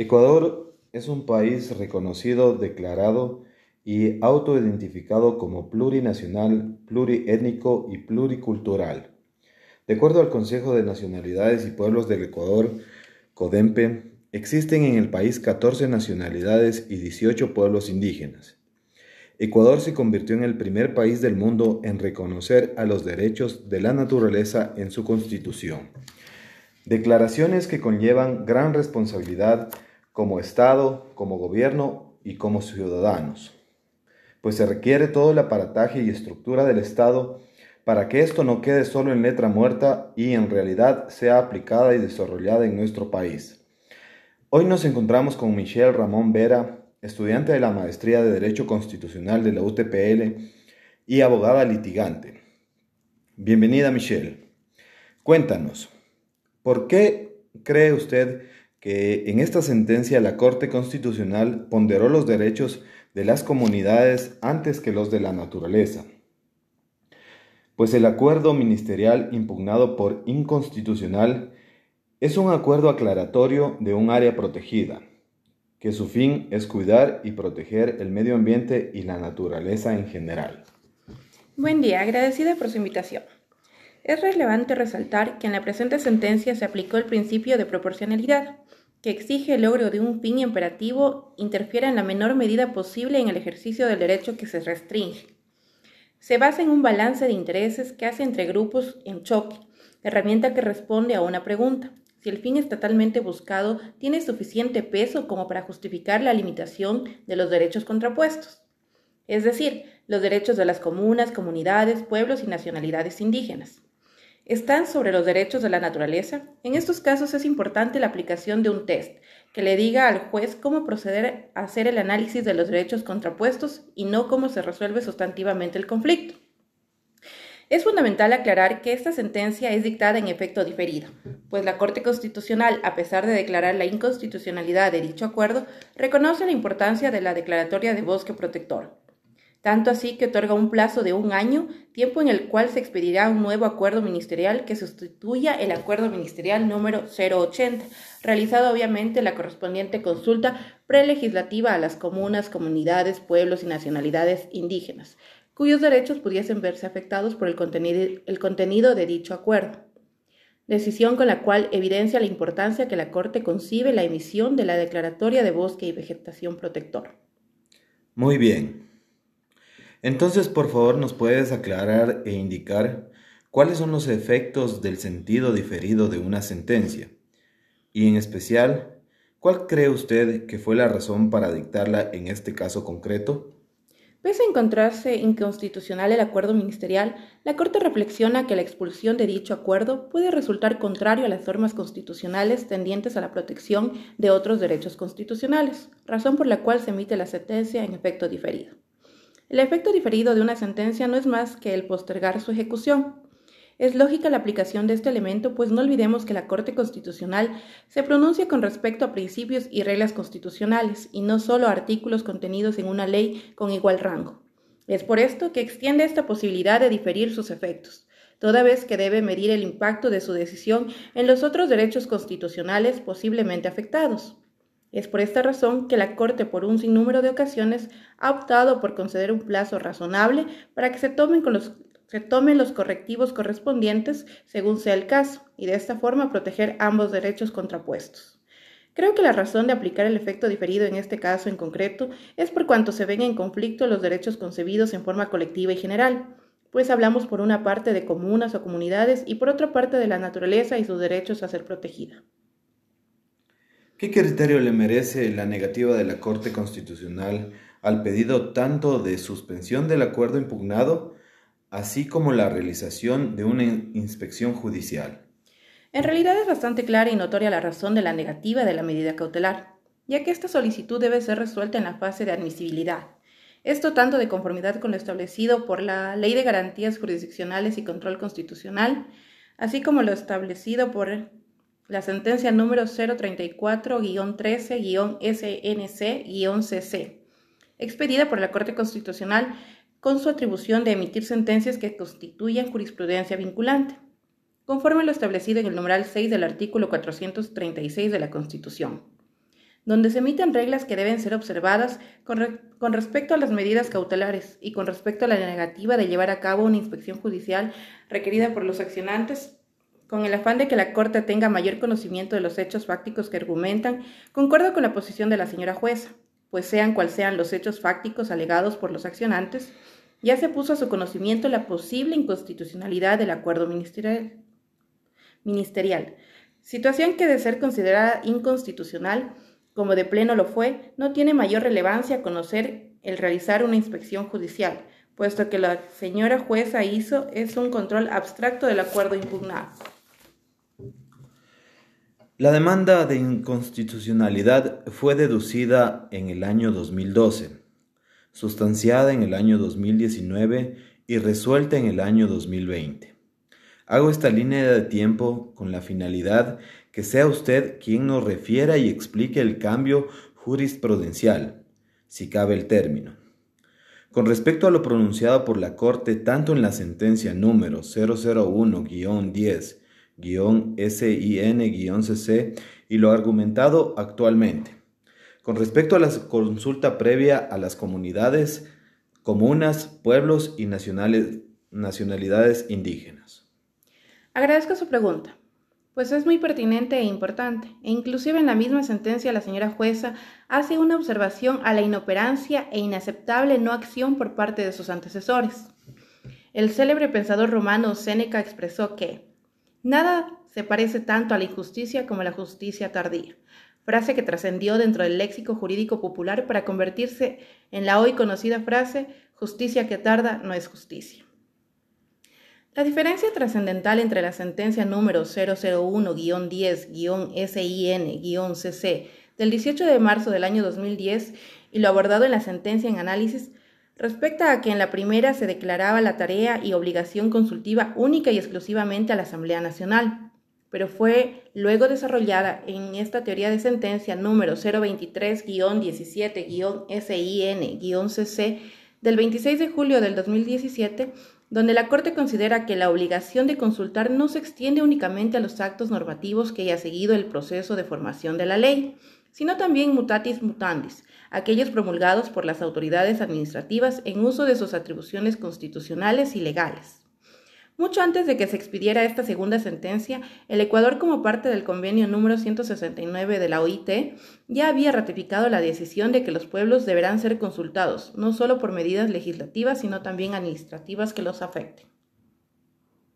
Ecuador es un país reconocido, declarado y autoidentificado como plurinacional, pluriétnico y pluricultural. De acuerdo al Consejo de Nacionalidades y Pueblos del Ecuador, CODEMPE, existen en el país 14 nacionalidades y 18 pueblos indígenas. Ecuador se convirtió en el primer país del mundo en reconocer a los derechos de la naturaleza en su constitución. Declaraciones que conllevan gran responsabilidad como Estado, como gobierno y como ciudadanos, pues se requiere todo el aparataje y estructura del Estado para que esto no quede solo en letra muerta y en realidad sea aplicada y desarrollada en nuestro país. Hoy nos encontramos con Michelle Ramón Vera, estudiante de la Maestría de Derecho Constitucional de la UTPL y abogada litigante. Bienvenida Michelle. Cuéntanos, ¿por qué cree usted que en esta sentencia la Corte Constitucional ponderó los derechos de las comunidades antes que los de la naturaleza. Pues el acuerdo ministerial impugnado por inconstitucional es un acuerdo aclaratorio de un área protegida, que su fin es cuidar y proteger el medio ambiente y la naturaleza en general. Buen día, agradecida por su invitación. Es relevante resaltar que en la presente sentencia se aplicó el principio de proporcionalidad, que exige el logro de un fin imperativo interfiera en la menor medida posible en el ejercicio del derecho que se restringe. Se basa en un balance de intereses que hace entre grupos en choque, herramienta que responde a una pregunta. Si el fin estatalmente buscado tiene suficiente peso como para justificar la limitación de los derechos contrapuestos, es decir, los derechos de las comunas, comunidades, pueblos y nacionalidades indígenas están sobre los derechos de la naturaleza, en estos casos es importante la aplicación de un test que le diga al juez cómo proceder a hacer el análisis de los derechos contrapuestos y no cómo se resuelve sustantivamente el conflicto. Es fundamental aclarar que esta sentencia es dictada en efecto diferido, pues la Corte Constitucional, a pesar de declarar la inconstitucionalidad de dicho acuerdo, reconoce la importancia de la declaratoria de bosque protector, tanto así que otorga un plazo de un año, tiempo en el cual se expedirá un nuevo acuerdo ministerial que sustituya el acuerdo ministerial número 080, realizado obviamente la correspondiente consulta prelegislativa a las comunas, comunidades, pueblos y nacionalidades indígenas, cuyos derechos pudiesen verse afectados por el contenido, de dicho acuerdo decisión con la cual evidencia la importancia que la Corte concibe la emisión de la Declaratoria de Bosque y Vegetación Protector. Muy bien. Entonces, por favor, nos puedes aclarar e indicar cuáles son los efectos del sentido diferido de una sentencia. Y en especial, ¿cuál cree usted que fue la razón para dictarla en este caso concreto? Pese a encontrarse inconstitucional el acuerdo ministerial, la Corte reflexiona que la expulsión de dicho acuerdo puede resultar contrario a las normas constitucionales tendientes a la protección de otros derechos constitucionales, razón por la cual se emite la sentencia en efecto diferido. El efecto diferido de una sentencia no es más que el postergar su ejecución. Es lógica la aplicación de este elemento, pues no olvidemos que la Corte Constitucional se pronuncia con respecto a principios y reglas constitucionales, y no solo a artículos contenidos en una ley con igual rango. Es por esto que extiende esta posibilidad de diferir sus efectos, toda vez que debe medir el impacto de su decisión en los otros derechos constitucionales posiblemente afectados. Es por esta razón que la Corte, por un sinnúmero de ocasiones, ha optado por conceder un plazo razonable para que se tomen, los, los correctivos correspondientes según sea el caso, y de esta forma proteger ambos derechos contrapuestos. Creo que la razón de aplicar el efecto diferido en este caso en concreto es por cuanto se ven en conflicto los derechos concebidos en forma colectiva y general, pues hablamos por una parte de comunas o comunidades y por otra parte de la naturaleza y sus derechos a ser protegida. ¿Qué criterio le merece la negativa de la Corte Constitucional al pedido tanto de suspensión del acuerdo impugnado, así como la realización de una inspección judicial? En realidad es bastante clara y notoria la razón de la negativa de la medida cautelar, ya que esta solicitud debe ser resuelta en la fase de admisibilidad. Esto tanto de conformidad con lo establecido por la Ley de Garantías Jurisdiccionales y Control Constitucional, así como lo establecido por la sentencia número 034-13-SNC-CC, expedida por la Corte Constitucional con su atribución de emitir sentencias que constituyan jurisprudencia vinculante, conforme lo establecido en el numeral 6 del artículo 436 de la Constitución. donde se emiten reglas que deben ser observadas con, con, respecto a las medidas cautelares y con respecto a la negativa de llevar a cabo una inspección judicial requerida por los accionantes, con el afán de que la Corte tenga mayor conocimiento de los hechos fácticos que argumentan, concuerdo con la posición de la señora jueza, pues sean cual sean los hechos fácticos alegados por los accionantes, ya se puso a su conocimiento la posible inconstitucionalidad del acuerdo ministerial. ministerial situación que de ser considerada inconstitucional como de pleno lo fue, no tiene mayor relevancia conocer el realizar una inspección judicial, puesto que la señora jueza hizo es un control abstracto del acuerdo impugnado. La demanda de inconstitucionalidad fue deducida en el año 2012, sustanciada en el año 2019 y resuelta en el año 2020. Hago esta línea de tiempo con la finalidad que sea usted quien nos refiera y explique el cambio jurisprudencial, si cabe el término. Con respecto a lo pronunciado por la Corte tanto en la sentencia número 001-10-SIN-CC y lo argumentado actualmente, con respecto a la consulta previa a las comunidades, comunas, pueblos y nacionalidades indígenas. Agradezco su pregunta, pues es muy pertinente e importante, e inclusive en la misma sentencia la señora jueza hace una observación a la inoperancia e inaceptable no acción por parte de sus antecesores. El célebre pensador romano Séneca expresó que nada se parece tanto a la injusticia como la justicia tardía, frase que trascendió dentro del léxico jurídico popular para convertirse en la hoy conocida frase justicia que tarda no es justicia. La diferencia trascendental entre la sentencia número 001-10-SIN-CC del 18 de marzo del año 2010 y lo abordado en la sentencia en análisis respecta a que en la primera se declaraba la tarea y obligación consultiva única y exclusivamente a la Asamblea Nacional, pero fue luego desarrollada en esta teoría de sentencia número 023-17-SIN-CC del 26 de julio del 2017 donde la Corte considera que la obligación de consultar no se extiende únicamente a los actos normativos que haya seguido el proceso de formación de la ley, sino también mutatis mutandis, aquellos promulgados por las autoridades administrativas en uso de sus atribuciones constitucionales y legales. Mucho antes de que se expidiera esta segunda sentencia, el Ecuador, como parte del convenio número 169 de la OIT, ya había ratificado la decisión de que los pueblos deberán ser consultados, no solo por medidas legislativas, sino también administrativas que los afecten.